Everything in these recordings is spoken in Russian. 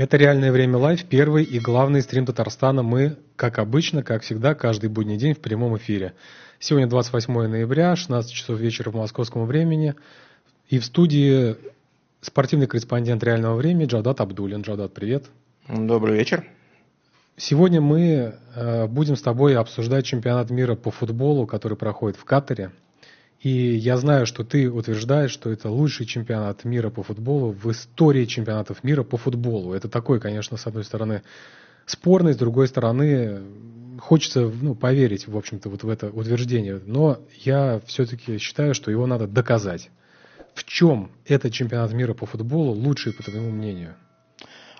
Это «Реальное время live», первый и главный стрим Татарстана. Мы, как обычно, как всегда, каждый будний день в прямом эфире. Сегодня 28 ноября, 16 часов вечера по московскому времени. И в студии спортивный корреспондент «Реального времени» Джавдат Абдулин. Джавдат, привет. Добрый вечер. Сегодня мы э, будем с тобой обсуждать чемпионат мира по футболу, который проходит в Катаре. И я знаю, что ты утверждаешь, что это лучший чемпионат мира по футболу в истории чемпионатов мира по футболу. Это такой, конечно, с одной стороны спорный, с другой стороны хочется ну, поверить, в общем-то, вот в это утверждение. Но я все-таки считаю, что его надо доказать. В чем этот чемпионат мира по футболу лучший, по твоему мнению?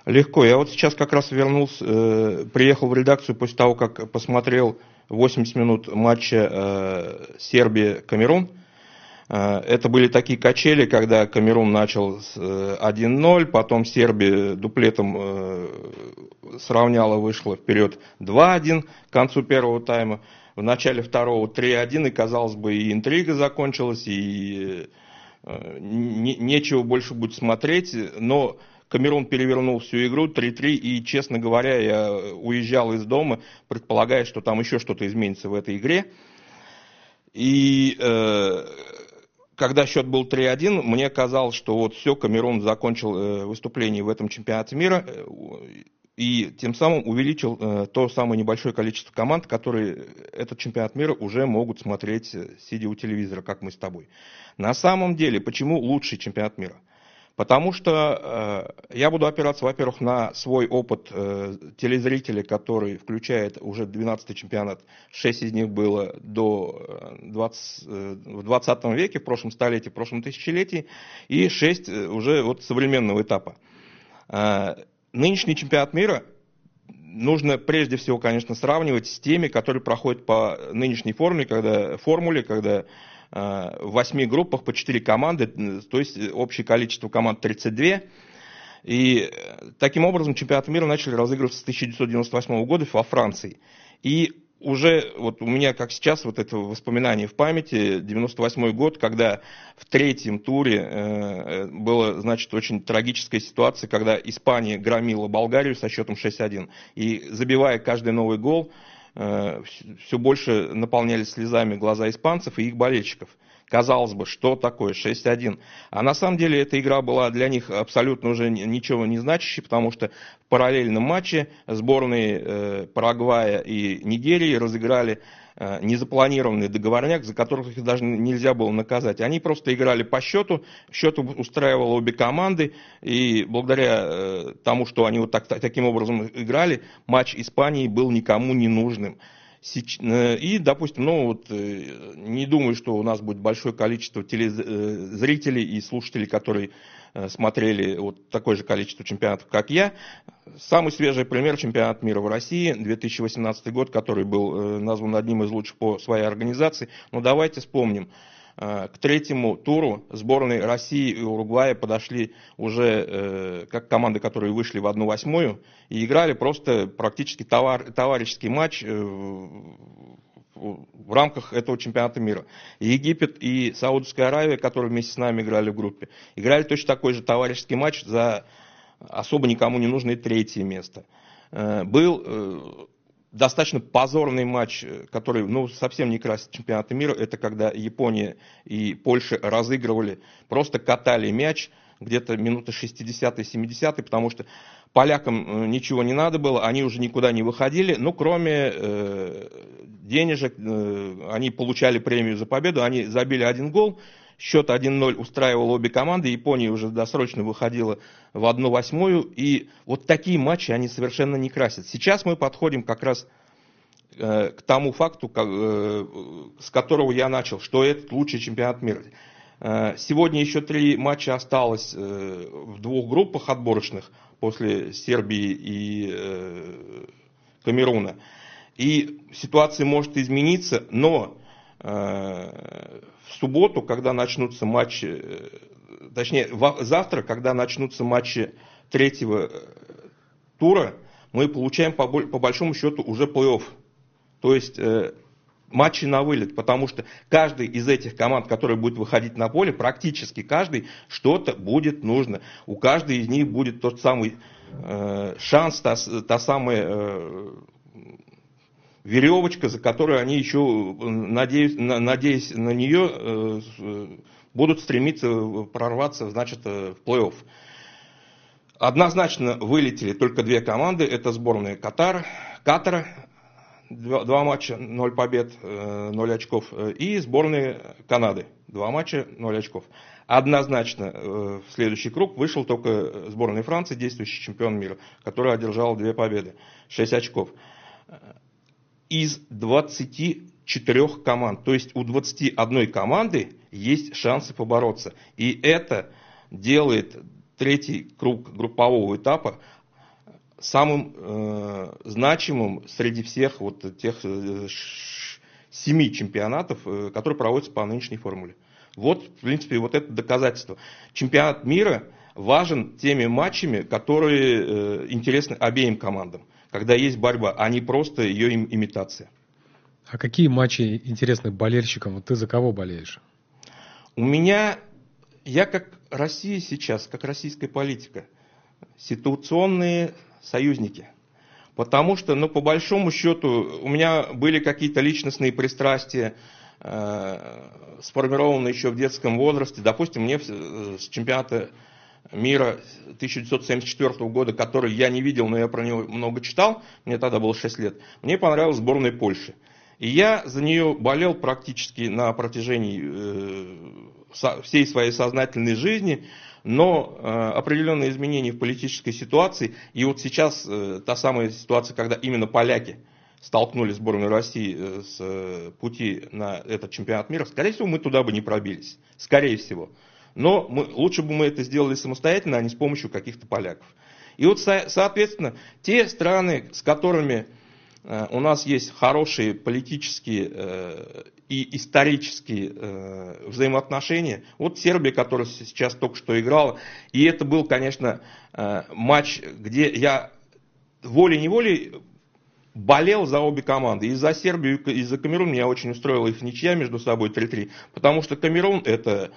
Легко. Я вот сейчас как раз вернулся, э, приехал в редакцию после того, как посмотрел 80 минут матча э, Сербия-Камерун. Э, это были такие качели, когда Камерун начал с 1-0, потом Сербия дуплетом сравняла, вышла вперед 2-1 к концу первого тайма. В начале второго 3-1, и, казалось бы, и интрига закончилась, и нечего больше будет смотреть, но Камерун перевернул всю игру 3-3, и, честно говоря, я уезжал из дома, предполагая, что там еще что-то изменится в этой игре. И э, когда счет был 3-1, мне казалось, что вот все, Камерун закончил э, выступление в этом чемпионате мира, э, и тем самым увеличил э, то самое небольшое количество команд, которые этот чемпионат мира уже могут смотреть, э, сидя у телевизора, как мы с тобой. На самом деле, почему лучший чемпионат мира? Потому что э, я буду опираться, во-первых, на свой опыт э, телезрителя, который включает уже 12-й чемпионат. 6 из них было до 20, э, э, в 20 веке, в прошлом столетии, в прошлом тысячелетии, и 6 э, уже вот современного этапа. Э, нынешний чемпионат мира нужно прежде всего, конечно, сравнивать с теми, которые проходят по нынешней формуле, когда, формуле, когда в восьми группах по четыре команды, то есть общее количество команд 32. И э, таким образом чемпионат мира начали разыгрываться с 1998 года во Франции. И уже вот у меня, как сейчас, вот это воспоминание в памяти, 98 год, когда в третьем туре э, была, значит, очень трагическая ситуация, когда Испания громила Болгарию со счетом 6-1. И забивая каждый новый гол, Э, все больше наполнялись слезами глаза испанцев и их болельщиков. Казалось бы, что такое 6-1? А на самом деле эта игра была для них абсолютно уже ничего не значащей, потому что в параллельном матче сборные э, Парагвая и Нигерии разыграли Э, незапланированный договорняк, за которых их даже нельзя было наказать. Они просто играли по счету, счет устраивал обе команды, и благодаря э, тому, что они вот так, таким образом играли, матч Испании был никому не нужным. Э, и, допустим, ну вот не думаю, что у нас будет большое количество телезрителей и слушателей, которые Э, смотрели вот такое же количество чемпионатов, как я. Самый свежий пример чемпионат мира в России, 2018 год, который был э, назван одним из лучших по своей организации. Но давайте вспомним, э, к третьему туру сборные России и Уругвая подошли уже как команды, которые вышли в одну восьмую и играли просто практически товар, товарищеский матч в рамках этого чемпионата мира. Египет и Саудовская Аравия, которые вместе с нами играли в группе, играли точно такой же товарищеский матч за особо никому не нужное третье место. Э, был э, достаточно позорный матч, который ну, совсем не красит чемпионата мира. Это когда Япония и Польша разыгрывали, просто катали мяч где-то минуты 60-70, потому что полякам э, ничего не надо было, они уже никуда не выходили, ну, кроме э, денежек, э, они получали премию за победу, они забили один гол, счет 1-0 устраивал обе команды, Япония уже досрочно выходила в одну восьмую, и вот такие матчи они совершенно не красят. Сейчас мы подходим как раз э, к тому факту, э, с которого я начал, что это лучший чемпионат мира. Э, сегодня еще три матча осталось в двух группах отборочных после Сербии и Камеруна. И ситуация может измениться, но в субботу, когда начнутся матчи, точнее завтра, когда начнутся матчи третьего тура, мы получаем по, по большому счету уже плей-офф. То есть матчи на вылет, потому что каждый из этих команд, который будет выходить на поле, практически каждый что-то будет нужно. У каждой из них будет тот самый э, шанс, та, та самая э, веревочка, за которую они еще, надеюсь, надеясь на нее, будут стремиться прорваться значит, в плей-офф. Однозначно вылетели только две команды. Это сборная Катар, Катара, два, два матча, ноль побед, ноль очков. И сборная Канады, два матча, ноль очков. Однозначно в следующий круг вышел только сборная Франции, действующий чемпион мира, который одержал две победы, 6 очков из 24 команд. То есть у 21 команды есть шансы побороться. И это делает третий круг группового этапа самым э, значимым среди всех вот тех э, семи чемпионатов, э, которые проводятся по нынешней формуле. Вот, в принципе, вот это доказательство. Чемпионат мира важен теми матчами, которые э, интересны обеим командам когда есть борьба, а не просто ее имитация. А какие матчи интересны болельщикам? Вот ты за кого болеешь? У меня, я как Россия сейчас, как российская политика, ситуационные союзники. Потому что, ну, по большому счету, у меня были какие-то личностные пристрастия, э, сформированы еще в детском возрасте. Допустим, мне с чемпионата мира 1974 года, который я не видел, но я про него много читал, мне тогда было 6 лет, мне понравилась сборная Польши. И я за нее болел практически на протяжении э, всей своей сознательной жизни, но э, определенные изменения в политической ситуации, и вот сейчас э, та самая ситуация, когда именно поляки столкнули сборную России с пути на этот чемпионат мира, скорее всего, мы туда бы не пробились. Скорее всего. Но мы, лучше бы мы это сделали самостоятельно, а не с помощью каких-то поляков. И вот, соответственно, те страны, с которыми э, у нас есть хорошие политические э, и исторические э, взаимоотношения. Вот Сербия, которая сейчас только что играла, и это был, конечно, матч, где я волей-неволей болел за обе команды. И за Сербию, и за Камерун меня очень устроила их ничья между собой 3-3. Потому что Камерун это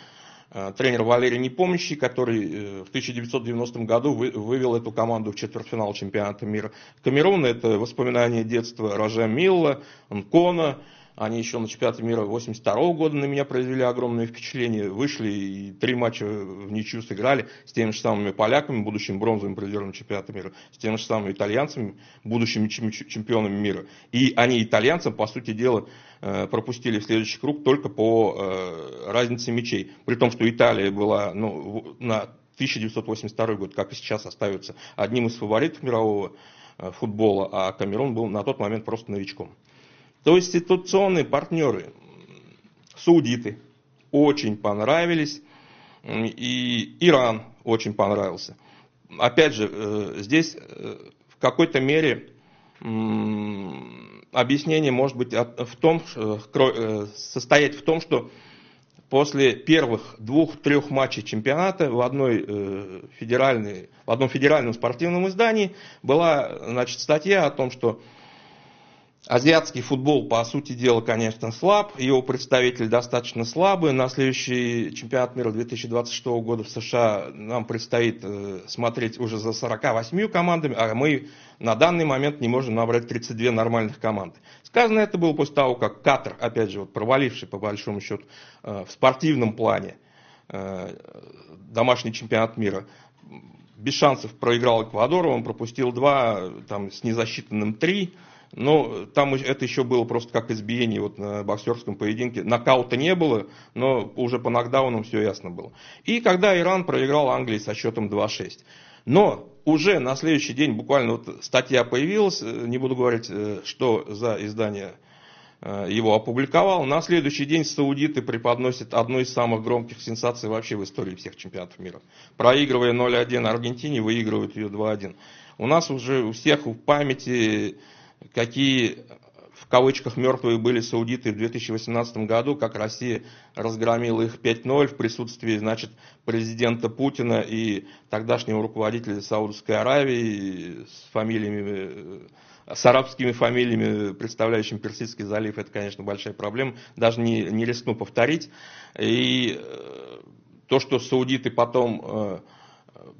тренер Валерий Непомнящий, который э, в 1990 году вывел эту команду в четвертьфинал чемпионата мира. Камерун – это воспоминания детства Роже Милла, Нкона, они еще на чемпионате мира 82 года на меня произвели огромное впечатление. Вышли и три матча в ничью сыграли с теми же самыми поляками, будущим бронзовым призером чемпионата мира, с теми же самыми итальянцами, будущими чемпионами мира. И они итальянцам, по сути дела, э, пропустили в следующий круг только по э, разнице мячей. При том, что Италия была ну, на 1982 год, как и сейчас, остается одним из фаворитов мирового э, футбола, а Камерун был на тот момент просто новичком. То есть институционные партнеры, саудиты, очень понравились, и Иран очень понравился. Опять же, э, здесь э, в какой-то мере объяснение может быть в том, э, состоять в том, что после первых двух-трех матчей чемпионата в, одной, федеральной, в одном федеральном спортивном издании была значит, статья о том, что Азиатский футбол, по сути дела, конечно, слаб. Его представители достаточно слабые. На следующий чемпионат мира 2026 года в США нам предстоит э, смотреть уже за 48 командами, а мы на данный момент не можем набрать 32 нормальных команды. Сказано это было после того, как Катар, опять же, вот проваливший по большому счету э, в спортивном плане э, домашний чемпионат мира, без шансов проиграл Эквадору, он пропустил два, там, с незасчитанным три. Но там это еще было просто как избиение вот на боксерском поединке. Нокаута не было, но уже по нокдаунам все ясно было. И когда Иран проиграл Англии со счетом 2-6. Но уже на следующий день буквально вот статья появилась, э, не буду говорить, э, что за издание э, его опубликовал. На следующий день саудиты преподносят одну из самых громких сенсаций вообще в истории всех чемпионатов мира. Проигрывая 0-1 Аргентине, выигрывают ее 2-1. У нас уже у всех в памяти какие в кавычках мертвые были саудиты в 2018 году, как Россия разгромила их 5-0 в присутствии значит, президента Путина и тогдашнего руководителя Саудовской Аравии с фамилиями с арабскими фамилиями, представляющими Персидский залив, это, конечно, большая проблема. Даже не, не рискну повторить. И э, то, что саудиты потом э,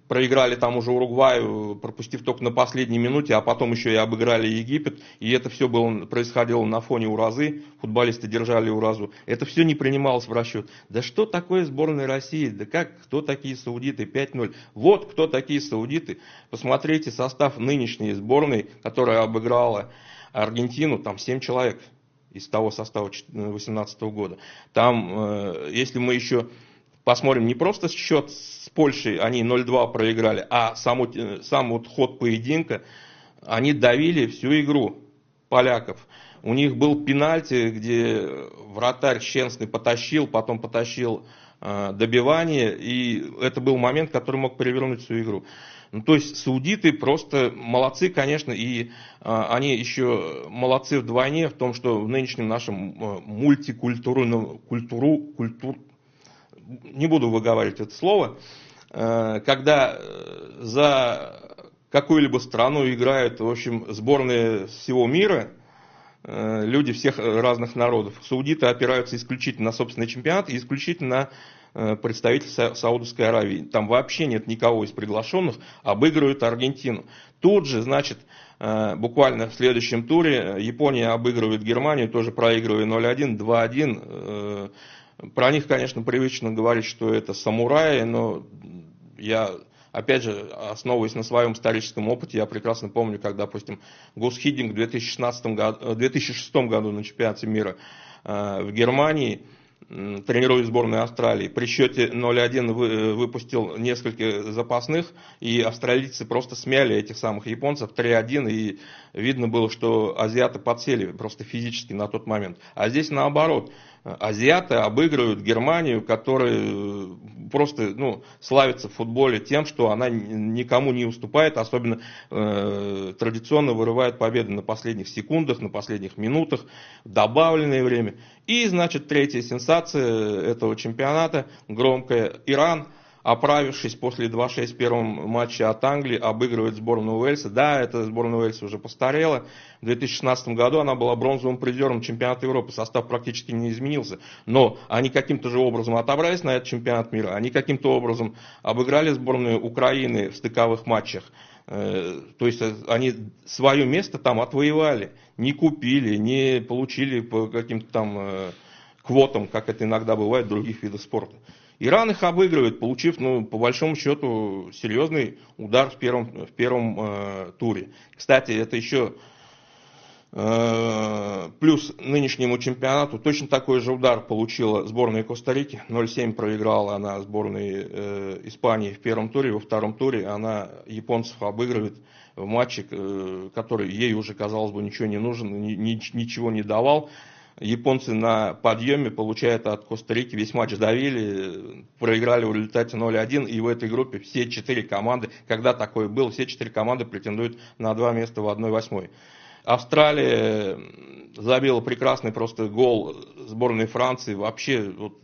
проиграли там уже Уругваю, пропустив только на последней минуте, а потом еще и обыграли Египет, и это все было, происходило на фоне уразы, футболисты держали уразу, это все не принималось в расчет. Да что такое сборная России, да как, кто такие саудиты, 5-0, вот кто такие саудиты, посмотрите состав нынешней сборной, которая обыграла Аргентину, там 7 человек из того состава 2018 года. Там, э, если мы еще посмотрим не просто счет с Польшей, они 0-2 проиграли, а сам, сам вот ход поединка, они давили всю игру поляков. У них был пенальти, где вратарь Щенсный потащил, потом потащил э, добивание, и это был момент, который мог перевернуть всю игру. Ну, то есть саудиты просто молодцы, конечно, и а, они еще молодцы вдвойне в том, что в нынешнем нашем а, мультикультурном культуру, культур, не буду выговаривать это слово, э, когда э, за какую-либо страну играют, в общем, сборные всего мира, э, люди всех разных народов. Саудиты опираются исключительно на собственный чемпионат и исключительно на представителей Саудовской Аравии. Там вообще нет никого из приглашенных, обыгрывают Аргентину. Тут же, значит, буквально в следующем туре Япония обыгрывает Германию, тоже проигрывая 0-1, 2-1. Про них, конечно, привычно говорить, что это самураи, но я, опять же, основываясь на своем историческом опыте, я прекрасно помню, как, допустим, Гус Хиддинг в 2016 году, 2006 году на чемпионате мира э, в Германии, тренируя сборную Австралии, при счете 0-1 выпустил несколько запасных, и австралийцы просто смяли этих самых японцев 3-1, и видно было, что азиаты подсели просто физически на тот момент. А здесь наоборот – азиаты обыгрывают Германию, которая э, просто ну, славится в футболе тем, что она никому не уступает, особенно э, традиционно вырывает победы на последних секундах, на последних минутах, добавленное время. И, значит, третья сенсация этого чемпионата, громкая, Иран – оправившись после 2-6 в первом матче от Англии, обыгрывает сборную Уэльса. Да, эта сборная Уэльса уже постарела. В 2016 году она была бронзовым призером чемпионата Европы. Состав практически не изменился. Но они каким-то же образом отобрались на этот чемпионат мира. Они каким-то образом обыграли сборную Украины в стыковых матчах. Э, то есть э, они свое место там отвоевали. Не купили, не получили по каким-то там э, квотам, как это иногда бывает в других видах спорта. Иран их обыгрывает, получив, ну, по большому счету, серьезный удар в первом, в первом э, туре. Кстати, это еще э, плюс нынешнему чемпионату точно такой же удар получила сборная Коста-Рики. 0-7 проиграла она сборной э, Испании в первом туре. Во втором туре она японцев обыгрывает в матче, э, который ей уже, казалось бы, ничего не нужен, ни, ни, ничего не давал. Японцы на подъеме получают от Коста-Рики весь матч давили, проиграли в результате 0-1, и в этой группе все четыре команды, когда такое было, все четыре команды претендуют на два места в 1-8. Австралия забила прекрасный просто гол сборной Франции, вообще вот,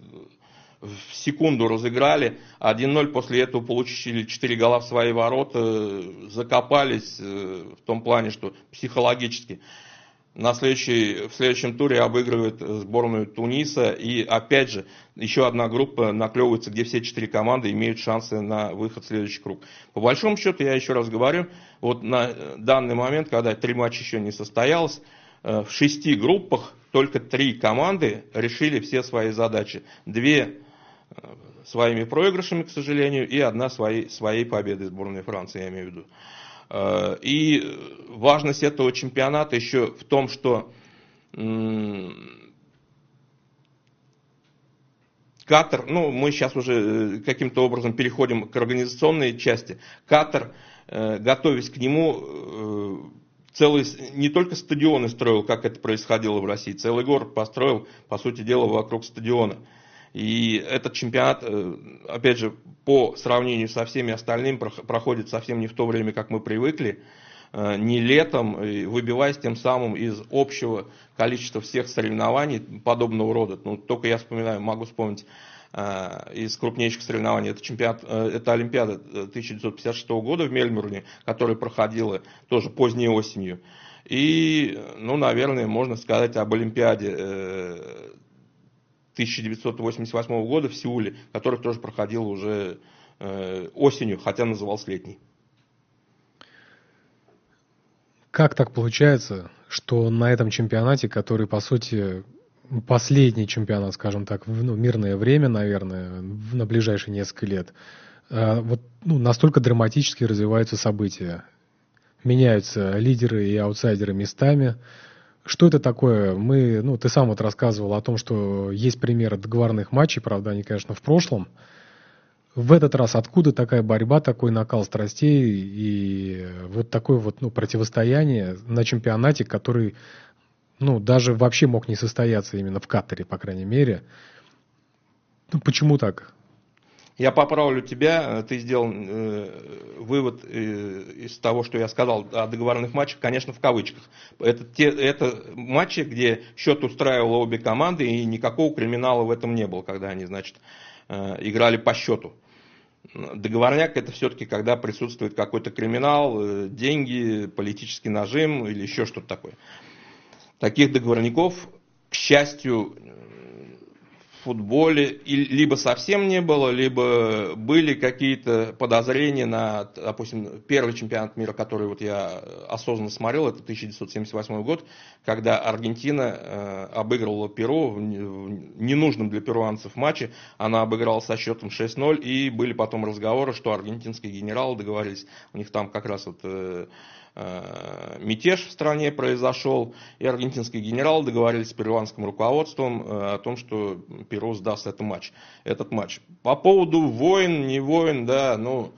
в секунду разыграли, 1-0 после этого получили 4 гола в свои ворота, закопались э, в том плане, что психологически на следующий, в следующем туре обыгрывает сборную Туниса. И опять же, еще одна группа наклевывается, где все четыре команды имеют шансы на выход в следующий круг. По большому счету, я еще раз говорю, вот на данный момент, когда три матча еще не состоялось, э, в шести группах только три команды решили все свои задачи. Две э, своими проигрышами, к сожалению, и одна своей, своей победой сборной Франции, я имею в виду. Э, и важность этого чемпионата еще в том, что Катар, ну мы сейчас уже э, каким-то образом переходим к организационной части. Катар, э, готовясь к нему, целый, не только стадионы строил, как это происходило в России, целый город построил, по сути дела, вокруг стадиона. И этот чемпионат, э, опять же, по сравнению со всеми остальными, проходит совсем не в то время, как мы привыкли, э, не летом, выбиваясь тем самым из общего количества всех соревнований подобного рода. Ну, только я вспоминаю, могу вспомнить э, из крупнейших соревнований. Это, чемпионат, это Олимпиада 1956 года в Мельбурне, которая проходила тоже поздней осенью. И, ну, наверное, можно сказать об Олимпиаде 1988 года в Сеуле, который тоже проходил уже осенью, хотя назывался летний. Как так получается, что на этом чемпионате, который, по сути, последний чемпионат, скажем так, в ну, мирное время, наверное, на ближайшие несколько лет, э, вот ну, настолько драматически развиваются события. Меняются лидеры и аутсайдеры местами. Что это такое? Мы, ну, ты сам вот рассказывал о том, что есть примеры договорных матчей, правда, они, конечно, в прошлом, в этот раз откуда такая борьба, такой накал страстей и вот такое вот ну, противостояние на чемпионате, который ну, даже вообще мог не состояться именно в Катаре, по крайней мере. Ну, почему так? Я поправлю тебя, ты сделал э, вывод э, из того, что я сказал о договорных матчах, конечно, в кавычках. Это, те, это матчи, где счет устраивало обе команды, и никакого криминала в этом не было, когда они, значит, Э, играли по счету. Договорняк это все-таки когда присутствует какой-то криминал, э, деньги, политический нажим или еще что-то такое. Таких договорников, к счастью, футболе либо совсем не было, либо были какие-то подозрения на, допустим, первый чемпионат мира, который вот я осознанно смотрел, это 1978 год, когда Аргентина э, обыгрывала Перу в ненужном для перуанцев матче, она обыграла со счетом 6-0, и были потом разговоры, что аргентинские генералы договорились, у них там как раз вот Э, мятеж в стране произошел, и аргентинские генералы договорились с перуанским руководством э, о том, что Перу сдаст этот матч. Этот матч. По поводу войн, не войн, да, ну,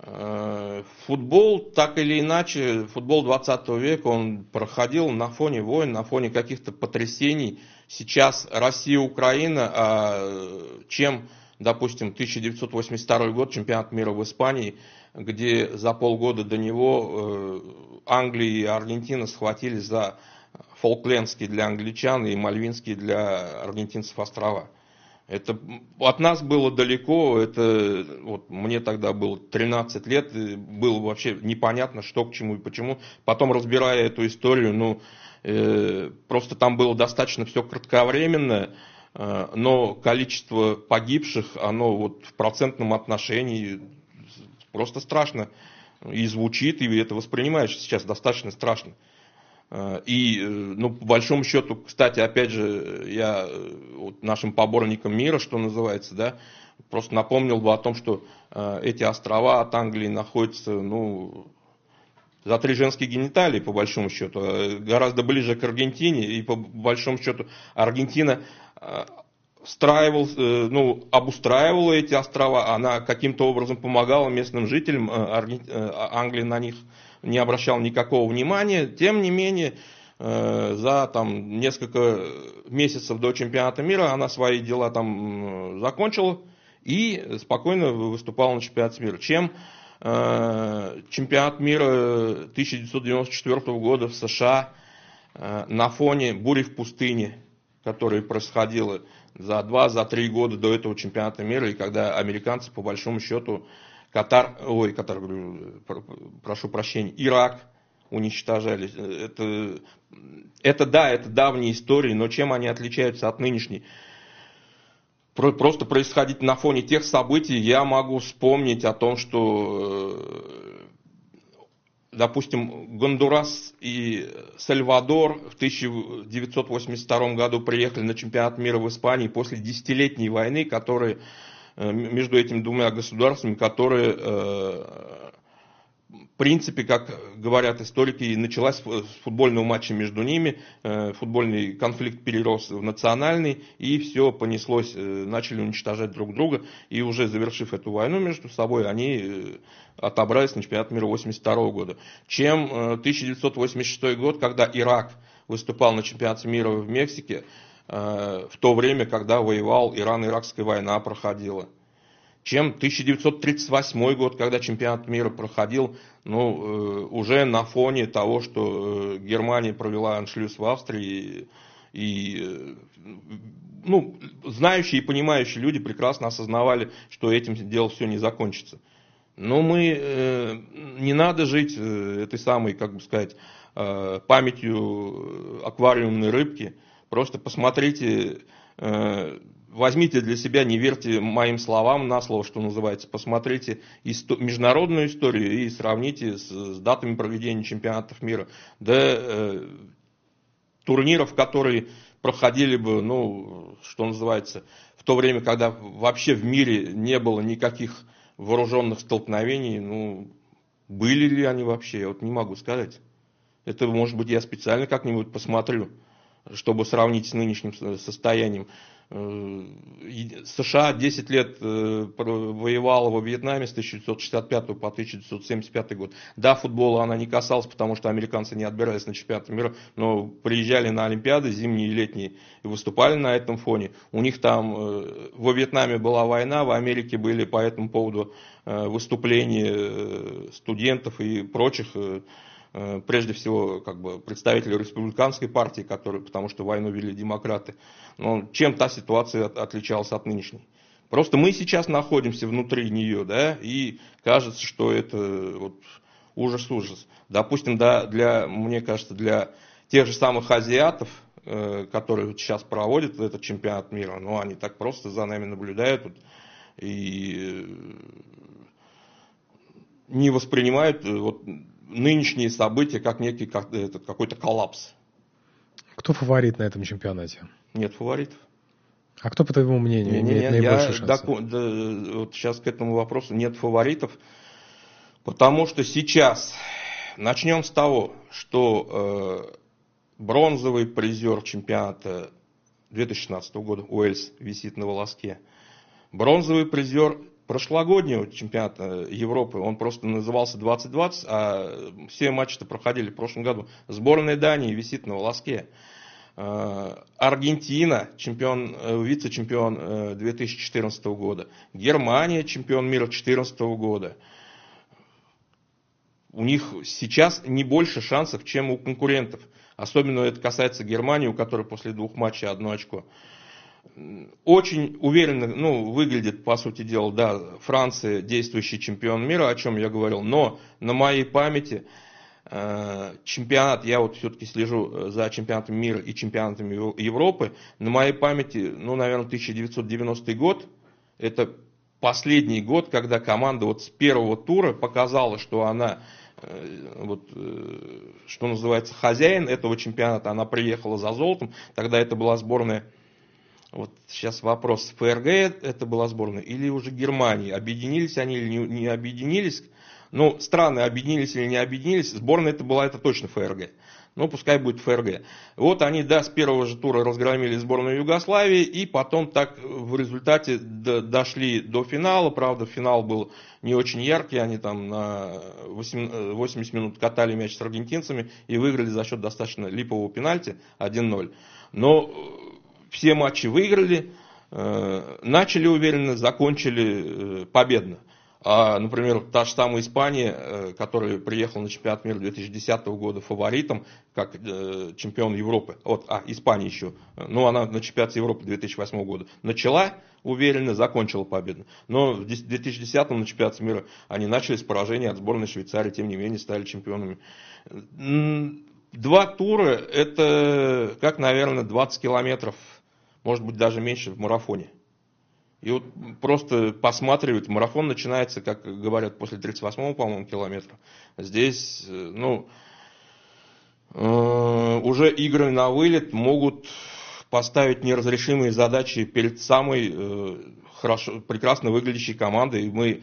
э, футбол, так или иначе, футбол 20 века, он проходил на фоне войн, на фоне каких-то потрясений. Сейчас Россия, Украина, а чем, допустим, 1982 год, чемпионат мира в Испании – где за полгода до него э, Англия и Аргентина схватились за Фолклендские для англичан и Мальвинские для аргентинцев острова. Это от нас было далеко, это вот мне тогда было 13 лет, было вообще непонятно, что к чему и почему. Потом разбирая эту историю, ну э, просто там было достаточно все кратковременно, э, но количество погибших, оно вот в процентном отношении Просто страшно. И звучит, и это воспринимаешь. Сейчас достаточно страшно. Э, и, э, ну, по большому счету, кстати, опять же, я э, вот нашим поборникам мира, что называется, да, просто напомнил бы о том, что эти острова от Англии находятся, ну, за три женские гениталии, по большому счету, гораздо ближе к Аргентине, и по большому счету Аргентина встраивал, э, ну, обустраивала эти острова, она каким-то образом помогала местным жителям, э, э, Англия на них не обращала никакого внимания, тем не менее, за там, несколько месяцев до чемпионата мира она свои дела там закончила и спокойно выступала на чемпионате мира. Чем чемпионат мира 1994 года в США на фоне бури в пустыне, которая происходила за два, за три года до этого чемпионата мира, и когда американцы, по большому счету, Катар, ой, Катар, прошу прощения, Ирак уничтожали. Это, это да, это давние истории, но чем они отличаются от нынешней? Просто происходить на фоне тех событий я могу вспомнить о том, что э, допустим, Гондурас и Сальвадор в 1982 году приехали на чемпионат мира в Испании после десятилетней войны, которые э, между этими двумя государствами, которые э, принципе, как говорят историки, началась с футбольного матча между ними, э, футбольный конфликт перерос в национальный, и все понеслось, э, начали уничтожать друг друга, и уже завершив эту войну между собой, они э, отобрались на чемпионат мира 1982 года. Чем 1986 год, когда Ирак выступал на чемпионате мира в Мексике, в то время, когда воевал Иран-Иракская война проходила чем 1938 год, когда чемпионат мира проходил, ну, э, уже на фоне того, что э, Германия провела аншлюз в Австрии, и, э, ну, знающие и понимающие люди прекрасно осознавали, что этим дело все не закончится. Но мы, не надо жить этой самой, как бы сказать, памятью аквариумной рыбки. Просто посмотрите возьмите для себя, не верьте моим словам на слово, что называется. Посмотрите исто- международную историю и сравните с, с датами проведения чемпионатов мира. Да э, турниров, которые проходили бы, ну, что называется, в то время, когда вообще в мире не было никаких вооруженных столкновений, ну, были ли они вообще, я вот не могу сказать. Это, может быть, я специально как-нибудь посмотрю, чтобы сравнить с нынешним состоянием. Э, США 10 лет э, воевала во Вьетнаме с 1965 по 1975 год. Да, футбола она не касалась, потому что американцы не отбирались на чемпионаты мира, но приезжали на Олимпиады зимние и летние и выступали на этом фоне. У них там э, во Вьетнаме была война, в Америке были по этому поводу выступления студентов и прочих прежде всего как бы, представители республиканской партии, которые, потому что войну вели демократы. Но чем та ситуация от, отличалась от нынешней? Просто мы сейчас находимся внутри нее, да, и кажется, что это вот, ужас-ужас. Допустим, да, для, мне кажется, для тех же самых азиатов, э, которые сейчас проводят этот чемпионат мира, ну, они так просто за нами наблюдают вот, и э, не воспринимают вот, нынешние события как некий как, этот, какой-то коллапс. Кто фаворит на этом чемпионате? Нет фаворитов. А кто, по твоему мнению, не, имеет не, наибольшие шансы? Да, да, вот сейчас к этому вопросу нет фаворитов, потому что сейчас начнем с того, что э, бронзовый призер чемпионата 2016 года Уэльс висит на волоске. Бронзовый призер прошлогоднего чемпионата Европы, он просто назывался 2020, а все матчи-то проходили в прошлом году. Сборная Дании висит на волоске. А, Аргентина, чемпион, э, вице-чемпион 2014 э, года. Германия, чемпион мира 2014 года. У них сейчас не больше шансов, чем у конкурентов. Особенно это касается Германии, у которой после двух матчей одно очко очень уверенно ну, выглядит, по сути дела, да, Франция действующий чемпион мира, о чем я говорил, но на моей памяти э, чемпионат, я вот все-таки слежу э, за чемпионатом мира и чемпионатами Европы, на моей памяти, ну, наверное, 1990 год, это последний год, когда команда вот с первого тура показала, что она э, вот, что называется, хозяин этого чемпионата, она приехала за золотом, тогда это была сборная вот сейчас вопрос, ФРГ это была сборная или уже Германии? Объединились они или не, не объединились? Ну, страны объединились или не объединились, сборная это была это точно ФРГ. Ну, пускай будет ФРГ. Вот они, да, с первого же тура разгромили сборную Югославии, и потом так в результате дошли до финала. Правда, финал был не очень яркий, они там на 80 минут катали мяч с аргентинцами и выиграли за счет достаточно липового пенальти 1-0. Но все матчи выиграли, э, начали уверенно, закончили э, победно. А, например, та же самая Испания, э, которая приехала на чемпионат мира 2010 года фаворитом, как чемпион Европы, вот, а, Испания еще, ну, она на чемпионате Европы 2008 года начала уверенно, закончила победно. Но в 2010 на чемпионате мира они начали с поражения от сборной Швейцарии, тем не менее стали чемпионами. Два тура, это как, наверное, 20 километров может быть даже меньше в марафоне. И вот просто посматривать, марафон начинается, как говорят, после 38-го, по-моему, километра. Здесь, э, ну, э, уже игры на вылет могут поставить неразрешимые задачи перед самой э, хорошо, прекрасно выглядящей командой. И мы,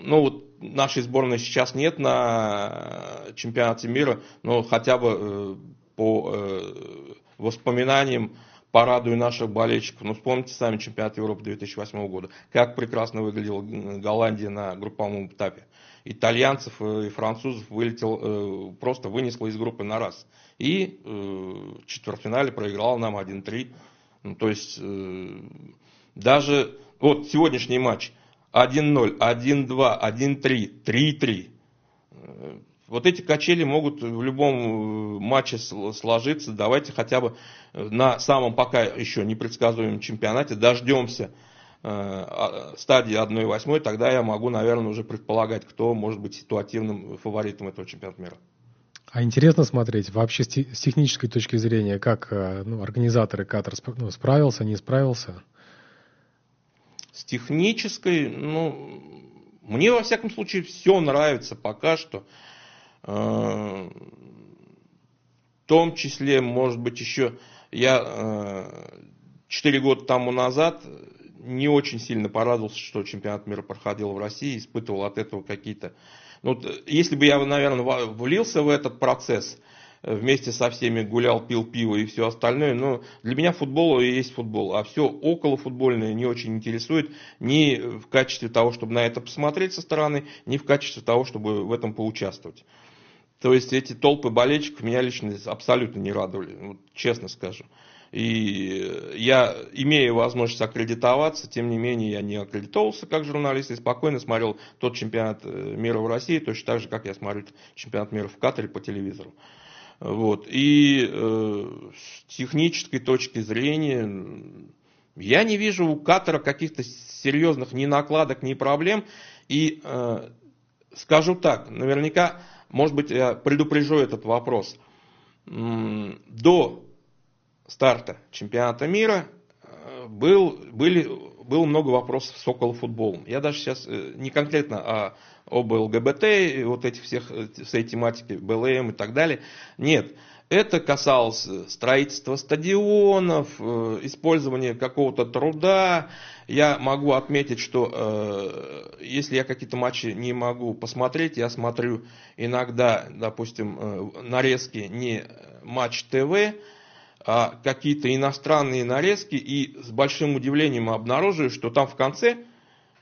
ну вот нашей сборной сейчас нет на чемпионате мира, но хотя бы э, по э, воспоминаниям порадую наших болельщиков. Ну, вспомните сами чемпионат Европы 2008 года. Как прекрасно выглядела Голландия на групповом этапе. Итальянцев и французов вылетел, э, просто вынесло из группы на раз. И э, в четвертьфинале проиграл нам 1-3. Ну, то есть, э, даже вот сегодняшний матч 1-0, 1-2, 1-3, 3-3. Вот эти качели могут в любом матче сложиться. Давайте хотя бы на самом пока еще непредсказуемом чемпионате дождемся э, а, стадии 1-8, тогда я могу, наверное, уже предполагать, кто может быть ситуативным фаворитом этого чемпионата мира. А интересно смотреть вообще с технической точки зрения, как э, ну, организаторы Катар ну, справился, не справился? С технической, ну, мне во всяком случае все нравится пока что. Э, в том числе, может быть, еще я 4 года тому назад не очень сильно порадовался, что чемпионат мира проходил в России, испытывал от этого какие-то... Ну, если бы я, наверное, влился в этот процесс, вместе со всеми гулял, пил пиво и все остальное. Но для меня футбол и есть футбол. А все около футбольное не очень интересует ни в качестве того, чтобы на это посмотреть со стороны, ни в качестве того, чтобы в этом поучаствовать. То есть эти толпы болельщиков меня лично абсолютно не радовали, вот, честно скажу. И я, имея возможность аккредитоваться, тем не менее я не аккредитовался как журналист и спокойно смотрел тот чемпионат э, мира в России, точно так же, как я смотрю чемпионат мира в Катаре по телевизору. Вот. И э, с технической точки зрения я не вижу у Катара каких-то серьезных ни накладок, ни проблем. И э, скажу так, наверняка, может быть, я предупрежу этот вопрос. До старта чемпионата мира э, был, были, было много вопросов с около футболом. Я даже сейчас э, не конкретно а об ЛГБТ, вот этих всех, всей тематики, БЛМ и так далее. Нет, это касалось строительства стадионов, э, использования какого-то труда. Я могу отметить, что э, если я какие-то матчи не могу посмотреть, я смотрю иногда, допустим, э, нарезки не матч ТВ, а какие-то иностранные нарезки, и с большим удивлением обнаруживаю, что там в конце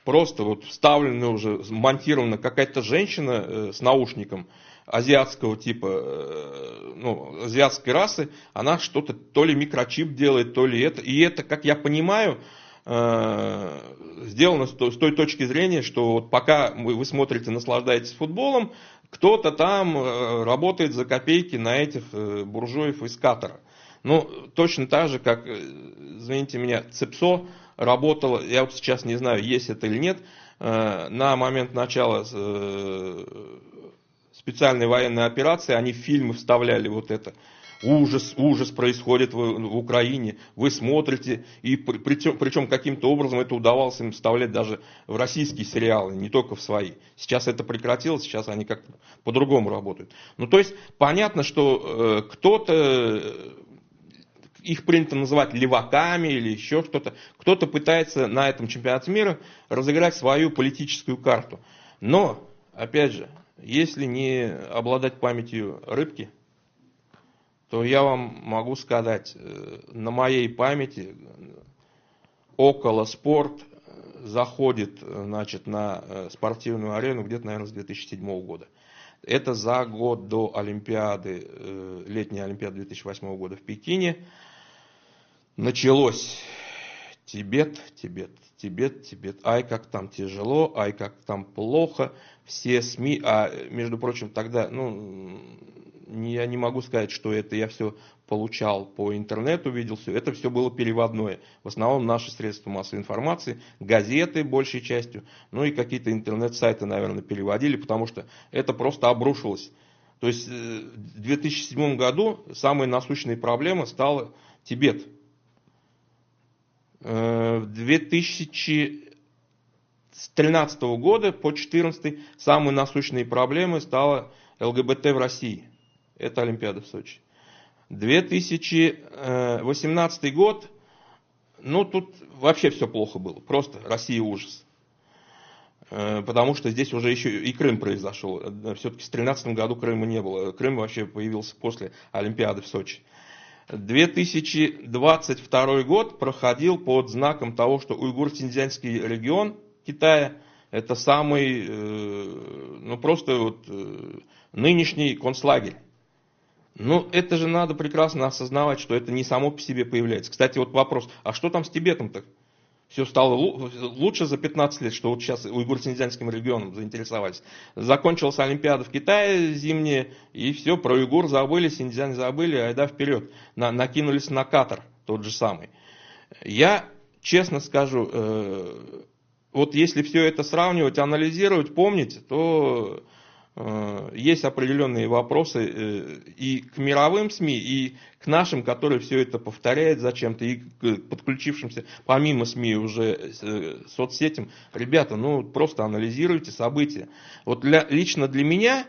просто вот вставлена уже, монтирована какая-то женщина э, с наушником азиатского типа, э, ну, азиатской расы, она что-то то ли микрочип делает, то ли это. И это, как я понимаю, э, сделано с той точки зрения, что вот пока вы смотрите, наслаждаетесь футболом, кто-то там работает за копейки на этих буржуев из Катара. Ну, точно так же, как, извините меня, ЦЕПСО работала, я вот сейчас не знаю, есть это или нет, э, на момент начала э, специальной военной операции они в фильмы вставляли вот это. Ужас, ужас происходит в, в Украине. Вы смотрите, и причем, причем каким-то образом это удавалось им вставлять даже в российские сериалы, не только в свои. Сейчас это прекратилось, сейчас они как-то по-другому работают. Ну, то есть, понятно, что э, кто-то их принято называть леваками или еще что-то. Кто-то пытается на этом чемпионате мира разыграть свою политическую карту. Но, опять же, если не обладать памятью рыбки, то я вам могу сказать, э, на моей памяти около спорт заходит значит, на спортивную арену где-то, наверное, с 2007 года. Это за год до Олимпиады, э, летней Олимпиады 2008 года в Пекине. Началось Тибет, Тибет, Тибет, Тибет, ай как там тяжело, ай как там плохо, все СМИ, а, между прочим, тогда, ну, я не могу сказать, что это я все получал по интернету, видел все, это все было переводное. В основном наши средства массовой информации, газеты большей частью, ну и какие-то интернет-сайты, наверное, переводили, потому что это просто обрушилось. То есть э, в 2007 году самой насущной проблемой стала Тибет. Э, в 2000 с 13 года по 14 самой насущной проблемой стала ЛГБТ в России. Это Олимпиада в Сочи. 2018 э, год, ну тут вообще все плохо было, просто Россия ужас. Э, потому что здесь уже еще и Крым произошел. Э, Все-таки с 2013 году Крыма не было. Крым вообще появился после Олимпиады в Сочи. 2022 год проходил под знаком того, что Уйгур-Синьцзянский регион Китая это самый, э, ну просто вот э, нынешний концлагерь. Ну, это же надо прекрасно осознавать, что это не само по себе появляется. Кстати, вот вопрос, а что там с Тибетом-то? все стало лучше за 15 лет, что вот сейчас уйгур-синьцзянским регионом заинтересовались. Закончилась Олимпиада в Китае зимняя, и все, про уйгур забыли, Синьцзянь забыли, айда вперед. На, накинулись на Катар, тот же самый. Я честно скажу, э, вот если все это сравнивать, анализировать, помнить, то э, есть определенные вопросы э, и к мировым СМИ, и к нашим, которые все это повторяют зачем-то, и к подключившимся помимо СМИ уже э, соцсетям. Ребята, ну просто анализируйте события. Вот для, лично для меня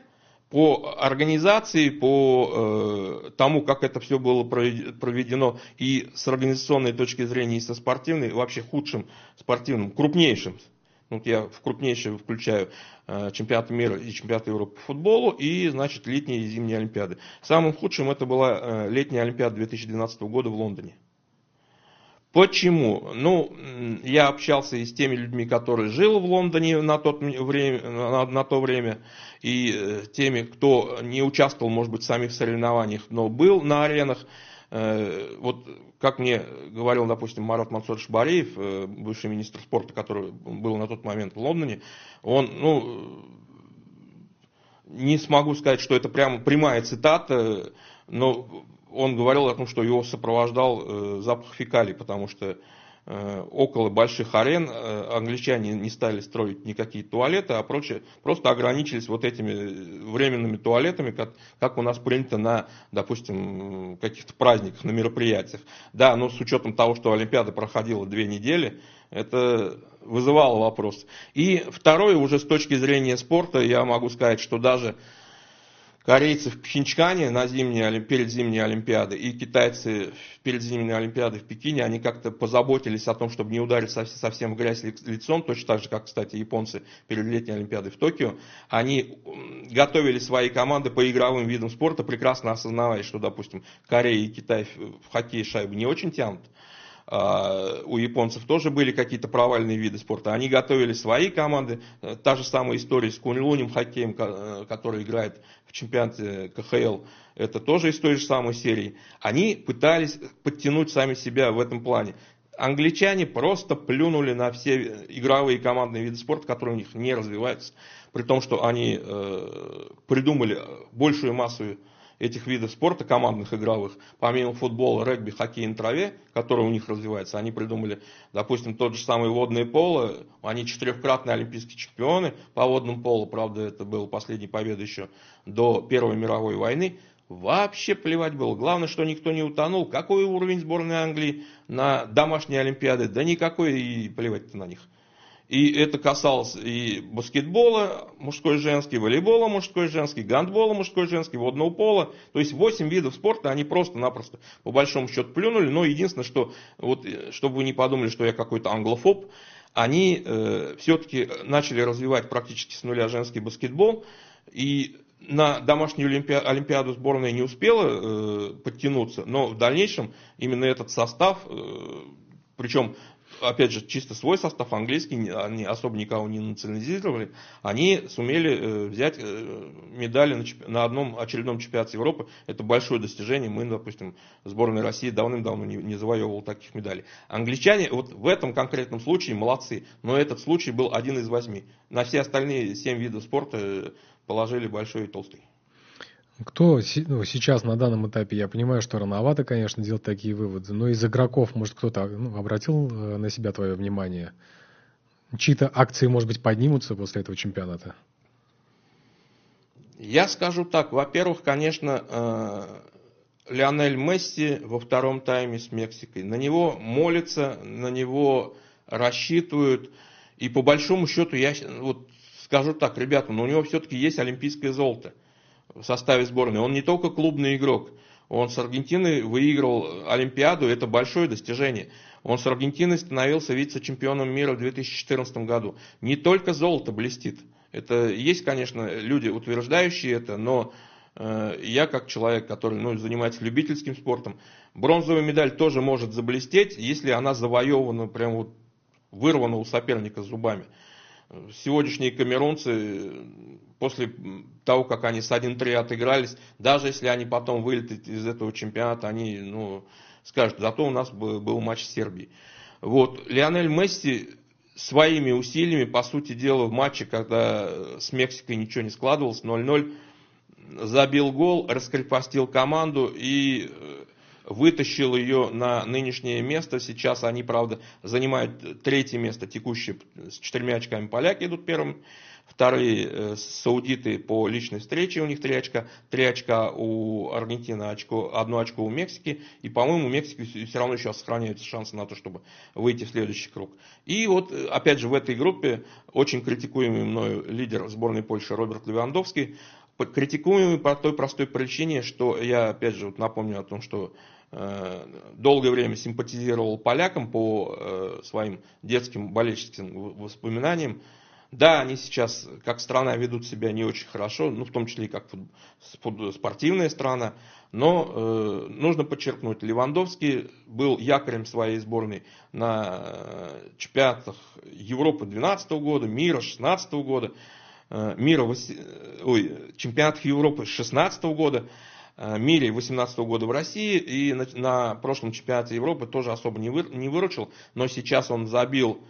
по организации, по э, тому, как это все было проведено и с организационной точки зрения, и со спортивной, вообще худшим спортивным, крупнейшим вот я в крупнейшие включаю э, чемпионат мира и чемпионат Европы по футболу и, значит, летние и зимние Олимпиады. Самым худшим это была э, летняя Олимпиада 2012 года в Лондоне. Почему? Ну, я общался и с теми людьми, которые жил в Лондоне на, тот время, на, на то время, и э, теми, кто не участвовал, может быть, в самих соревнованиях, но был на аренах. Э, вот как мне говорил, допустим, Марат Мансурович Бареев, э, бывший министр спорта, который был на тот момент в Лондоне, он, ну, не смогу сказать, что это прямо прямая цитата, но он говорил о том, что его сопровождал запах фекалий, потому что Э, около больших арен э, англичане не стали строить никакие туалеты, а прочее, просто ограничились вот этими временными туалетами, как, как у нас принято на, допустим, каких-то праздниках, на мероприятиях. Да, но с учетом того, что Олимпиада проходила две недели, это вызывало вопрос. И второе, уже с точки зрения спорта, я могу сказать, что даже корейцы в Пхенчхане на зимней, перед зимней Олимпиадой и китайцы перед зимней Олимпиадой в Пекине, они как-то позаботились о том, чтобы не ударить совсем в грязь лицом, точно так же, как, кстати, японцы перед летней Олимпиадой в Токио. Они готовили свои команды по игровым видам спорта, прекрасно осознавая, что, допустим, Корея и Китай в хоккей шайбы не очень тянут. А, у японцев тоже были какие-то провальные виды спорта. Они готовили свои команды. Та же самая история с Куньлунем хоккеем, который играет в чемпионате КХЛ. Это тоже из той же самой серии. Они пытались подтянуть сами себя в этом плане. Англичане просто плюнули на все игровые командные виды спорта, которые у них не развиваются. При том, что они э, придумали большую массу этих видов спорта, командных игровых, помимо футбола, регби, хоккея на траве, которые у них развиваются, они придумали, допустим, тот же самый водное поло, они четырехкратные олимпийские чемпионы по водному полу, правда, это была последняя победа еще до Первой мировой войны, вообще плевать было. Главное, что никто не утонул. Какой уровень сборной Англии на домашней Олимпиады? Да никакой, и плевать на них. И это касалось и баскетбола мужской и женский, волейбола мужской и женский, гандбола мужской и женский, водного пола. То есть 8 видов спорта они просто-напросто по большому счету плюнули. Но единственное, что, вот, чтобы вы не подумали, что я какой-то англофоб, они э, все-таки начали развивать практически с нуля женский баскетбол. И на домашнюю олимпиаду сборная не успела э, подтянуться, но в дальнейшем именно этот состав, э, причем опять же, чисто свой состав английский, они особо никого не национализировали, они сумели э, взять э, медали на, одном очередном чемпионате Европы. Это большое достижение. Мы, допустим, сборная России давным-давно не, не завоевывала таких медалей. Англичане вот в этом конкретном случае молодцы, но этот случай был один из восьми. На все остальные семь видов спорта э, положили большой и толстый. Кто ну, сейчас на данном этапе, я понимаю, что рановато, конечно, делать такие выводы, но из игроков, может, кто-то ну, обратил э, на себя твое внимание? Чьи-то акции, может быть, поднимутся после этого чемпионата? Я скажу так. Во-первых, конечно, э, Лионель Месси во втором тайме с Мексикой. На него молятся, на него рассчитывают. И по большому счету, я вот скажу так, ребята, но у него все-таки есть олимпийское золото – в составе сборной. Он не только клубный игрок. Он с Аргентиной выиграл Олимпиаду, это большое достижение. Он с Аргентиной становился вице-чемпионом мира в 2014 году. Не только золото блестит. Это есть, конечно, люди, утверждающие это, но э, я как человек, который ну, занимается любительским спортом, бронзовая медаль тоже может заблестеть, если она завоевана, прям вот вырвана у соперника зубами сегодняшние камерунцы, после того, как они с 1-3 отыгрались, даже если они потом вылетят из этого чемпионата, они ну, скажут, зато у нас был матч с Сербией. Вот, Лионель Месси своими усилиями, по сути дела, в матче, когда с Мексикой ничего не складывалось, 0-0, забил гол, раскрепостил команду и вытащил ее на нынешнее место. Сейчас они, правда, занимают третье место текущее с четырьмя очками. Поляки идут первым. Вторые э, саудиты по личной встрече, у них три очка. Три очка у Аргентины, очко, одно очко у Мексики. И, по-моему, у Мексики все равно еще сохраняются шансы на то, чтобы выйти в следующий круг. И вот, э, опять же, в этой группе очень критикуемый мною лидер сборной Польши Роберт Левандовский критикуемый по той простой причине, что я опять же вот напомню о том, что долгое время симпатизировал полякам по э, своим детским болельческим воспоминаниям. Да, они сейчас как страна ведут себя не очень хорошо, ну в том числе и как спортивная страна, но э, нужно подчеркнуть, Левандовский был якорем своей сборной на э, чемпионатах Европы 2012 года, мира 2016 года. Э, мира, ой, чемпионатов Европы 2016 года, э, мире 2018 года в России и на, на прошлом чемпионате Европы тоже особо не, вы, не выручил, но сейчас он забил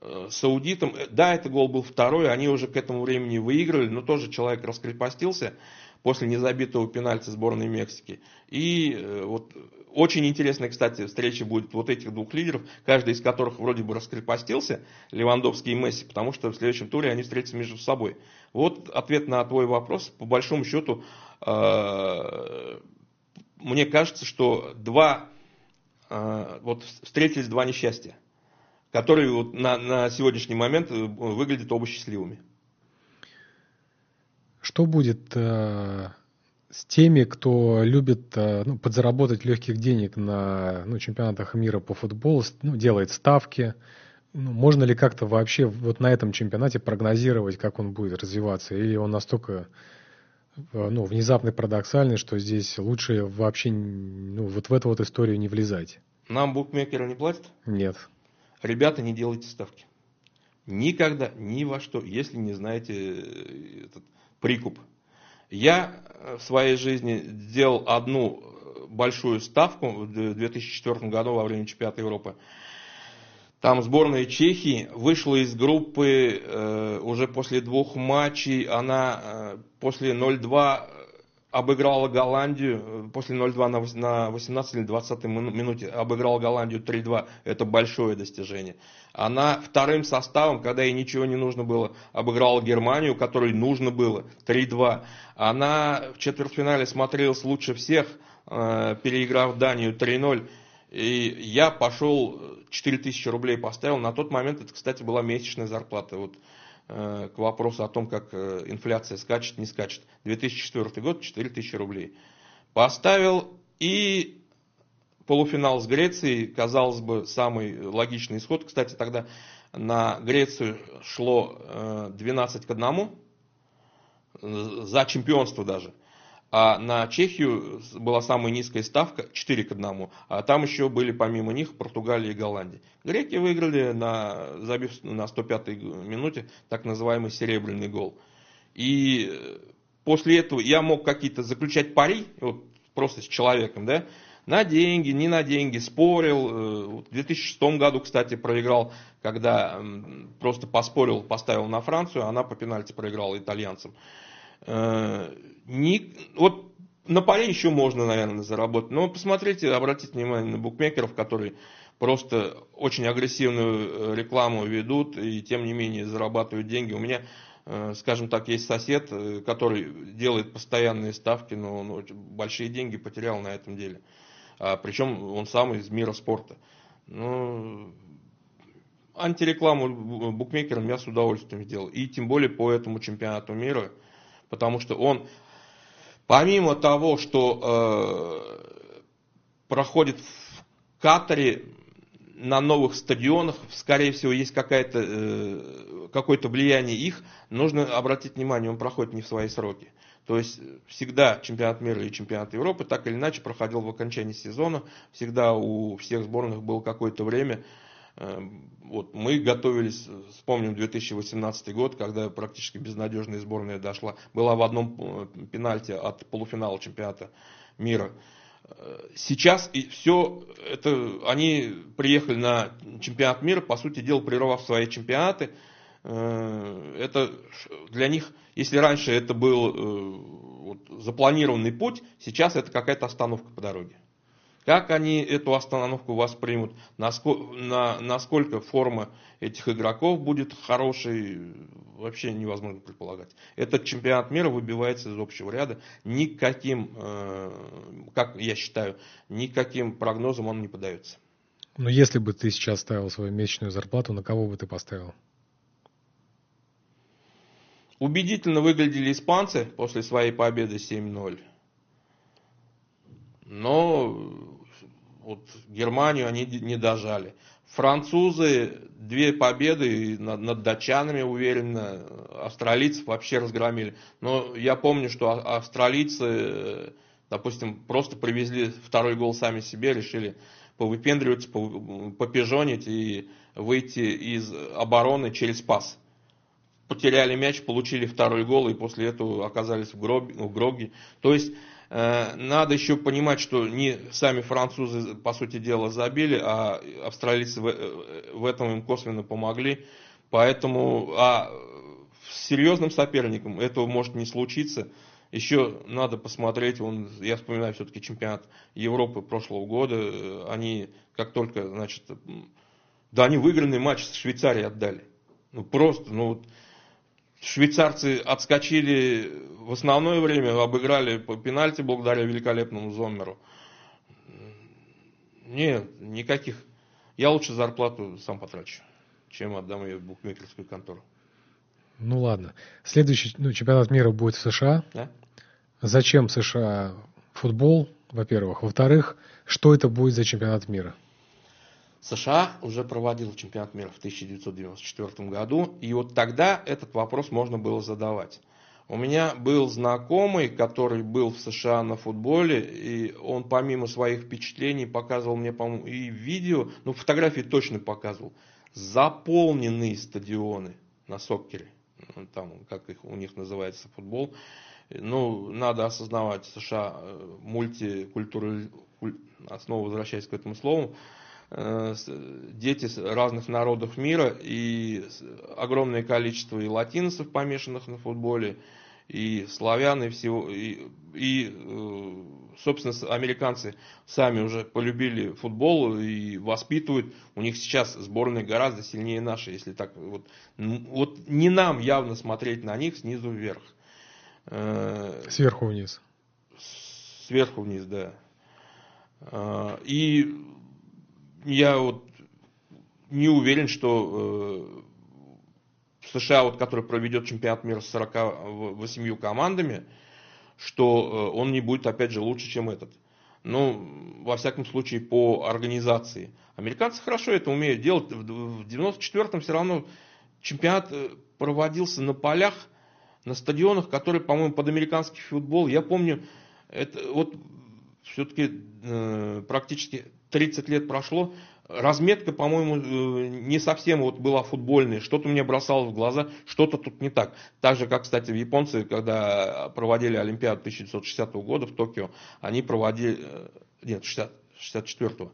э, саудитам. Да, это гол был второй, они уже к этому времени выиграли, но тоже человек раскрепостился после незабитого пенальти сборной Мексики. И вот очень интересная, кстати, встреча будет вот этих двух лидеров, каждый из которых вроде бы раскрепостился, Левандовский и Месси, потому что в следующем туре они встретятся между собой. Вот ответ на твой вопрос. По большому счету, э, мне кажется, что два, э, вот встретились два несчастья, которые вот на, на сегодняшний момент э, выглядят оба счастливыми. Что будет с теми, кто любит э, ну, подзаработать легких денег на ну, чемпионатах мира по футболу, ну, делает ставки. Ну, можно ли как-то вообще вот на этом чемпионате прогнозировать, как он будет развиваться? Или он настолько э, ну, внезапный, парадоксальный, что здесь лучше вообще ну, вот в эту вот историю не влезать? Нам букмекеры не платят? Нет. Ребята, не делайте ставки. Никогда, ни во что, если не знаете э, этот прикуп. Я в своей жизни сделал одну большую ставку в 2004 году во время чемпионата Европы. Там сборная Чехии вышла из группы э, уже после двух матчей. Она э, после 0-2 обыграла Голландию, после 0-2 на, на 18 или 20 минуте обыграла Голландию 3-2. Это большое достижение. Она вторым составом, когда ей ничего не нужно было, обыграла Германию, которой нужно было 3-2. Она в четвертьфинале смотрелась лучше всех, э, переиграв Данию 3-0. И я пошел, 4000 рублей поставил. На тот момент это, кстати, была месячная зарплата. Вот Э, к вопросу о том, как э, инфляция скачет, не скачет. 2004 год, 4000 рублей. Поставил и полуфинал с Грецией, казалось бы, самый логичный исход. Кстати, тогда на Грецию шло 12 э, к 1, за чемпионство даже. А на Чехию была самая низкая ставка 4 к 1. А там еще были помимо них Португалия и Голландия. Греки выиграли, на, забив на 105-й минуте так называемый серебряный гол. И после этого я мог какие-то заключать пари, вот просто с человеком, да, на деньги, не на деньги, спорил. В 2006 году, кстати, проиграл, когда просто поспорил, поставил на Францию, она по пенальти проиграла итальянцам. Э, не, вот на паре еще можно, наверное, заработать. Но посмотрите, обратите внимание на букмекеров, которые просто очень агрессивную э, рекламу ведут и тем не менее зарабатывают деньги. У меня, э, скажем так, есть сосед, который делает постоянные ставки, но он большие деньги потерял на этом деле. А, причем он сам из мира спорта. Ну, антирекламу букмекерам я с удовольствием сделал. И тем более по этому чемпионату мира – потому что он, помимо того, что э, проходит в Катаре на новых стадионах, скорее всего, есть какое-то э, какое-то влияние их, нужно обратить внимание, он проходит не в свои сроки. То есть всегда чемпионат мира и чемпионат Европы так или иначе проходил в окончании сезона, всегда у всех сборных было какое-то время, вот мы готовились, вспомним 2018 год, когда практически безнадежная сборная дошла, была в одном э, пенальти от полуфинала чемпионата мира. Э, сейчас и все это, они приехали на чемпионат мира, по сути дела, прервав свои чемпионаты. Э, это для них, если раньше это был запланированный путь, сейчас это какая-то остановка по дороге. Как они эту остановку воспримут, насколько, на, насколько форма этих игроков будет хорошей, вообще невозможно предполагать. Этот чемпионат мира выбивается из общего ряда. Никаким, э, как я считаю, никаким прогнозом он не подается. Но если бы ты сейчас ставил свою месячную зарплату, на кого бы ты поставил? Убедительно выглядели испанцы после своей победы 7-0. Но вот Германию они не дожали. Французы две победы над, над датчанами уверенно, австралийцев вообще разгромили. Но я помню, что а, австралийцы, допустим, просто привезли второй гол сами себе, решили повыпендриваться, попижонить и выйти из обороны через пас потеряли мяч, получили второй гол и после этого оказались в, гроб, в гроге. То есть надо еще понимать, что не сами французы, по сути дела, забили, а австралийцы в, э, этом им косвенно помогли. Поэтому а с серьезным соперником этого может не случиться. Еще надо посмотреть, он, я вспоминаю все-таки чемпионат Европы прошлого года, они как только, значит, да, они выигранный матч с Швейцарией отдали. Ну просто, ну вот Швейцарцы отскочили в основное время, обыграли по пенальти благодаря великолепному Зоммеру. Нет, никаких. Я лучше зарплату сам потрачу, чем отдам ее в букмекерскую контору. Ну ладно. Следующий ну, чемпионат мира будет в США. Да? Зачем США футбол, во-первых? Во-вторых, что это будет за чемпионат мира? США уже проводил чемпионат мира в 1994 году, и вот тогда этот вопрос можно было задавать. У меня был знакомый, который был в США на футболе, и он помимо своих впечатлений показывал мне, по-моему, и видео, ну фотографии точно показывал, заполненные стадионы на соккере, ну, там, как их, у них называется футбол. Ну, надо осознавать, США э, мультикультура, снова возвращаясь к этому слову, дети разных народов мира и огромное количество и латинцев, помешанных на футболе, и славян, и всего, и, и э, собственно, американцы сами уже полюбили футбол и воспитывают. У них сейчас сборная гораздо сильнее нашей, если так вот. Вот не нам явно смотреть на них снизу вверх. Э, сверху вниз. Сверху вниз, да. И я вот не уверен, что э, США, вот, который проведет чемпионат мира с 48 командами, что э, он не будет, опять же, лучше, чем этот. Ну, во всяком случае, по организации. Американцы хорошо это умеют делать. В 94-м все равно чемпионат э, проводился на полях, на стадионах, которые, по-моему, под американский футбол. Я помню, это вот все-таки э, практически 30 лет прошло, разметка, по-моему, э, не совсем вот была футбольная, что-то мне бросалось в глаза, что-то тут не так. Так же, как, кстати, в японцы, когда проводили Олимпиаду 1960 года в Токио, они проводили, э, нет, 60, 64-го,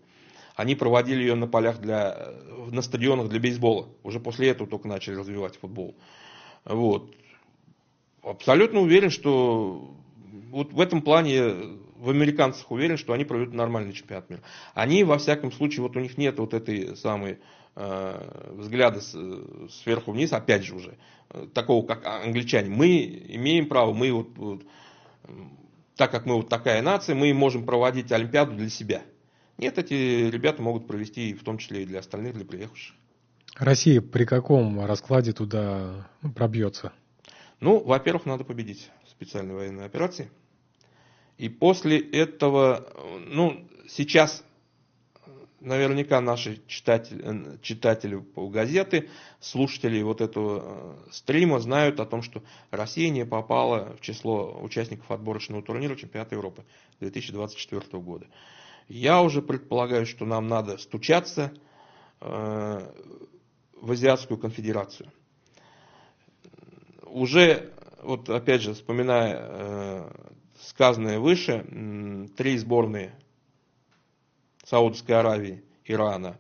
они проводили ее на полях для, на стадионах для бейсбола. Уже после этого только начали развивать футбол. Вот. Абсолютно уверен, что вот в этом плане в американцах уверен, что они проведут нормальный чемпионат мира. Они, во всяком случае, вот у них нет вот этой самой э, взгляда с, сверху вниз, опять же уже, такого как англичане. Мы имеем право, мы вот, вот так как мы вот такая нация, мы можем проводить Олимпиаду для себя. Нет, эти ребята могут провести в том числе и для остальных, для приехавших. Россия при каком раскладе туда пробьется? Ну, во-первых, надо победить в специальной военной операции – и после этого, ну, сейчас наверняка наши читатели, читатели газеты, слушатели вот этого э, стрима знают о том, что Россия не попала в число участников отборочного турнира чемпионата Европы 2024 года. Я уже предполагаю, что нам надо стучаться э, в Азиатскую конфедерацию. Уже, вот опять же, вспоминая э, сказанное выше, три сборные Саудовской Аравии, Ирана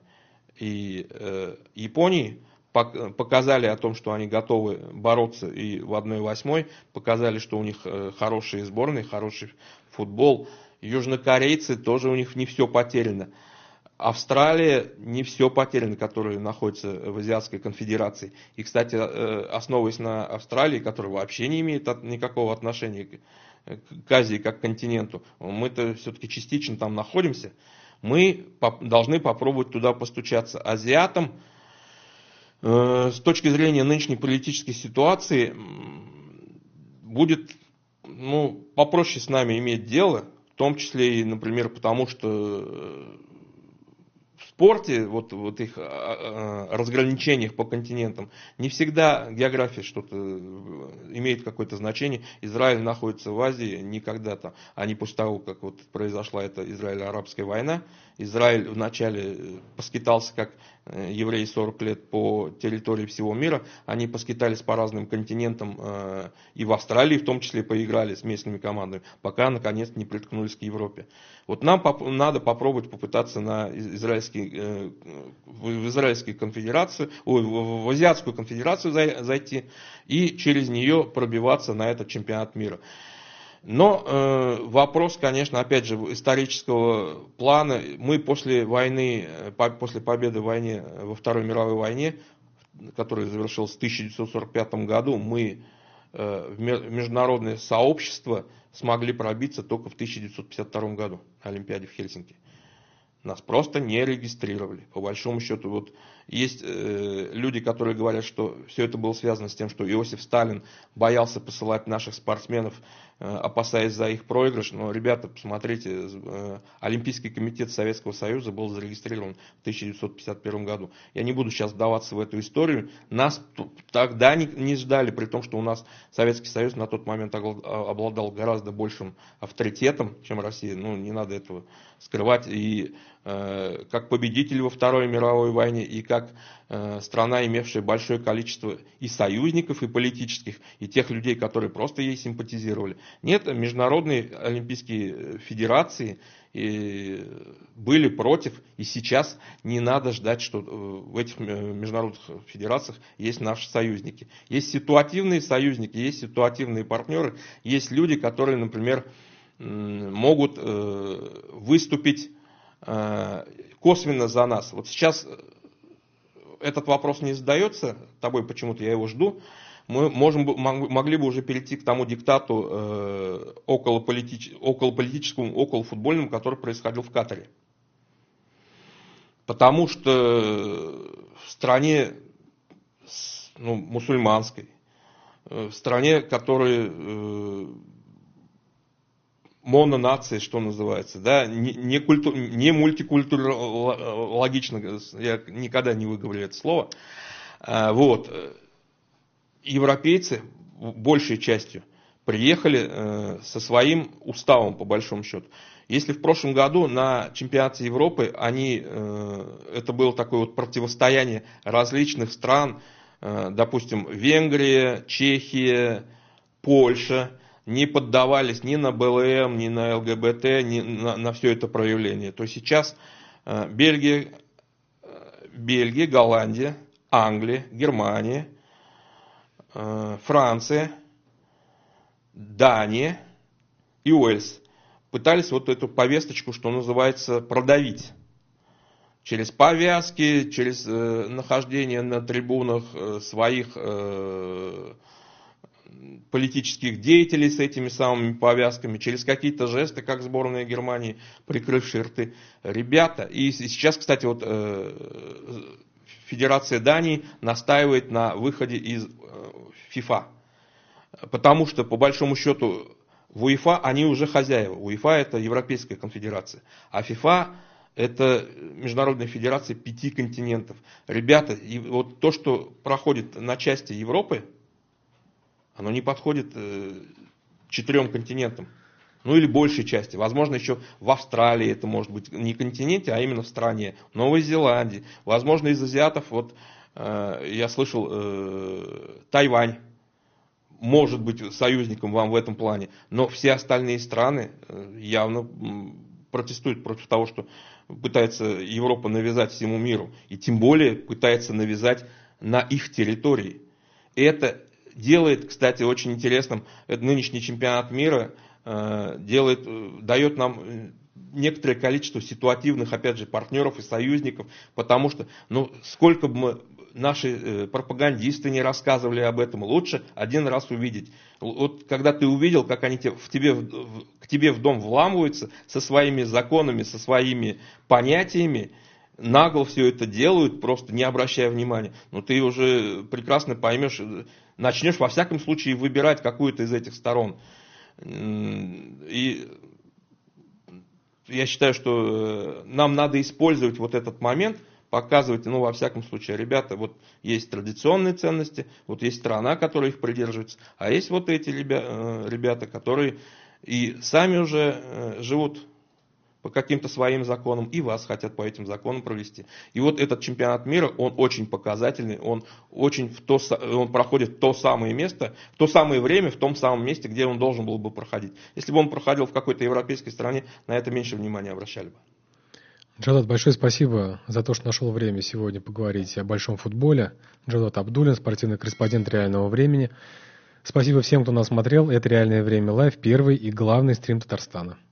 и э, Японии показали о том, что они готовы бороться и в 1-8, показали, что у них э, хорошие сборные, хороший футбол. Южнокорейцы тоже у них не все потеряно. Австралия не все потеряно, которые находятся в Азиатской конфедерации. И, кстати, э, основываясь на Австралии, которая вообще не имеет никакого отношения к Азии как к континенту, мы-то все-таки частично там находимся, мы должны попробовать туда постучаться. Азиатам Э, с точки зрения нынешней политической ситуации будет ну, попроще с нами иметь дело, в том числе и, например, потому что э, спорте, вот, вот их а, а, разграничениях по континентам, не всегда география что-то э, имеет какое-то значение. Израиль находится в Азии никогда там, а не после того, как вот произошла эта Израиль-арабская война. Израиль вначале э, поскитался, как э, евреи 40 лет по территории всего мира. Они поскитались по разным континентам и в Австралии в том числе поиграли с местными командами, пока наконец не приткнулись к Европе. Вот нам надо попробовать попытаться на израильский Э, в Израильскую конфедерацию, в Азиатскую конфедерацию зайти и через нее пробиваться на этот чемпионат мира. Но э, вопрос, конечно, опять же, исторического плана. Мы после войны, э, по, после победы в войне, во Второй мировой войне, которая завершилась в 1945 году, мы э, в международное сообщество смогли пробиться только в 1952 году на Олимпиаде в Хельсинки. Нас просто не регистрировали. По большому счету, вот есть э, люди, которые говорят, что все это было связано с тем, что Иосиф Сталин боялся посылать наших спортсменов, э, опасаясь за их проигрыш. Но, ребята, посмотрите, э, Олимпийский комитет Советского Союза был зарегистрирован в 1951 году. Я не буду сейчас вдаваться в эту историю. Нас тогда не, не ждали, при том, что у нас Советский Союз на тот момент обладал гораздо большим авторитетом, чем Россия. Ну, не надо этого скрывать. И Э, как победитель во Второй мировой войне и как э, страна, имевшая большое количество и союзников, и политических, и тех людей, которые просто ей симпатизировали. Нет, международные олимпийские федерации были против, и сейчас не надо ждать, что э, в этих международных федерациях есть наши союзники. Есть ситуативные союзники, есть ситуативные партнеры, есть люди, которые, например, могут выступить Э, косвенно за нас. Вот сейчас э, этот вопрос не задается тобой, почему-то я его жду. Мы можем, могли бы уже перейти к тому диктату э, около, политич, около политическому, около футбольному, который происходил в Катаре. Потому что в стране ну, мусульманской, в стране, которая мононации, что называется, да, не, не, культур, не мультикультурологично, я никогда не выговорю это слово. А, вот. Европейцы, большей частью, приехали э, со своим уставом, по большому счету. Если в прошлом году на чемпионате Европы они, э, это было такое вот противостояние различных стран, э, допустим, Венгрия, Чехия, Польша, не поддавались ни на БЛМ, ни на ЛГБТ, ни на, на все это проявление, то сейчас э, Бельгия, э, Бельгия, Голландия, Англия, Германия, э, Франция, Дания и Уэльс пытались вот эту повесточку, что называется, продавить. Через повязки, через э, нахождение на трибунах э, своих э, политических деятелей с этими самыми повязками, через какие-то жесты, как сборная Германии, прикрывшие рты. Ребята, и сейчас, кстати, вот э, Федерация Дании настаивает на выходе из э, ФИФА. Потому что, по большому счету, в УЕФА они уже хозяева. УЕФА это Европейская конфедерация. А ФИФА это Международная федерация пяти континентов. Ребята, и вот то, что проходит на части Европы, оно не подходит э, четырем континентам. Ну или большей части. Возможно, еще в Австралии это может быть не континенте, а именно в стране. В Новой Зеландии. Возможно, из азиатов, вот э, я слышал, э, Тайвань может быть союзником вам в этом плане. Но все остальные страны э, явно протестуют против того, что пытается Европа навязать всему миру. И тем более пытается навязать на их территории. Это делает, кстати, очень интересным, нынешний чемпионат мира э, делает, э, дает нам э, некоторое количество ситуативных, опять же, партнеров и союзников, потому что, ну, сколько бы мы, наши пропагандисты не рассказывали об этом, лучше один раз увидеть. Вот когда ты увидел, как они в тебе, к тебе в дом вламываются со своими законами, со своими понятиями, нагло все это делают, просто не обращая внимания, ну ты уже прекрасно поймешь, начнешь во всяком случае выбирать какую-то из этих сторон. И я считаю, что э, нам надо использовать вот этот момент, показывать, ну, во всяком случае, ребята, вот есть традиционные ценности, вот есть страна, которая их придерживается, а есть вот эти э, ребята, которые и сами уже э, живут по каким-то своим законам, и вас хотят по этим законам провести. И вот этот чемпионат мира, он очень показательный, он, очень в то, он проходит в то самое место, в то самое время, в том самом месте, где он должен был бы проходить. Если бы он проходил в какой-то европейской стране, на это меньше внимания обращали бы. Джалат, большое спасибо за то, что нашел время сегодня поговорить о большом футболе. Джалат Абдулин, спортивный корреспондент реального времени. Спасибо всем, кто нас смотрел. Это «Реальное время live», первый и главный стрим Татарстана.